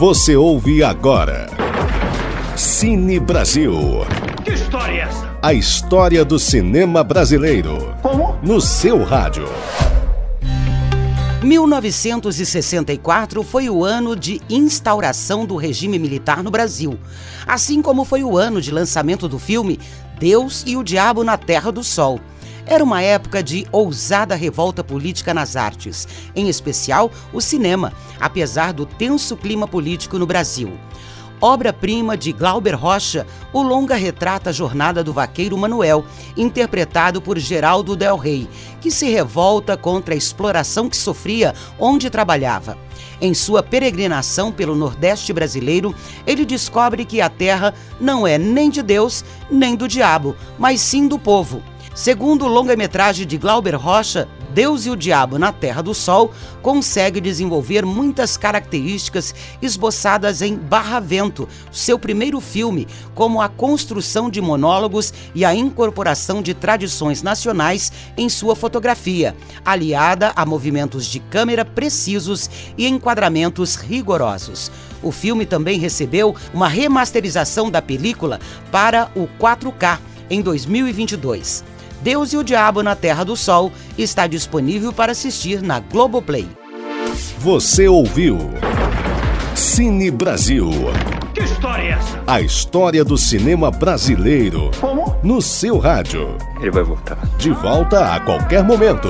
Você ouve agora. Cine Brasil. Que história é essa? A história do cinema brasileiro. Como? No seu rádio. 1964 foi o ano de instauração do regime militar no Brasil, assim como foi o ano de lançamento do filme Deus e o Diabo na Terra do Sol. Era uma época de ousada revolta política nas artes, em especial o cinema, apesar do tenso clima político no Brasil. Obra-prima de Glauber Rocha, o longa retrata a jornada do vaqueiro Manuel, interpretado por Geraldo Del Rey, que se revolta contra a exploração que sofria onde trabalhava. Em sua peregrinação pelo Nordeste brasileiro, ele descobre que a terra não é nem de Deus nem do diabo, mas sim do povo. Segundo o longa-metragem de Glauber Rocha, Deus e o Diabo na Terra do Sol consegue desenvolver muitas características esboçadas em Barravento, seu primeiro filme, como a construção de monólogos e a incorporação de tradições nacionais em sua fotografia, aliada a movimentos de câmera precisos e enquadramentos rigorosos. O filme também recebeu uma remasterização da película para o 4K em 2022. Deus e o Diabo na Terra do Sol está disponível para assistir na Globoplay. Você ouviu. Cine Brasil. Que história é essa? A história do cinema brasileiro. Como? No seu rádio. Ele vai voltar. De volta a qualquer momento.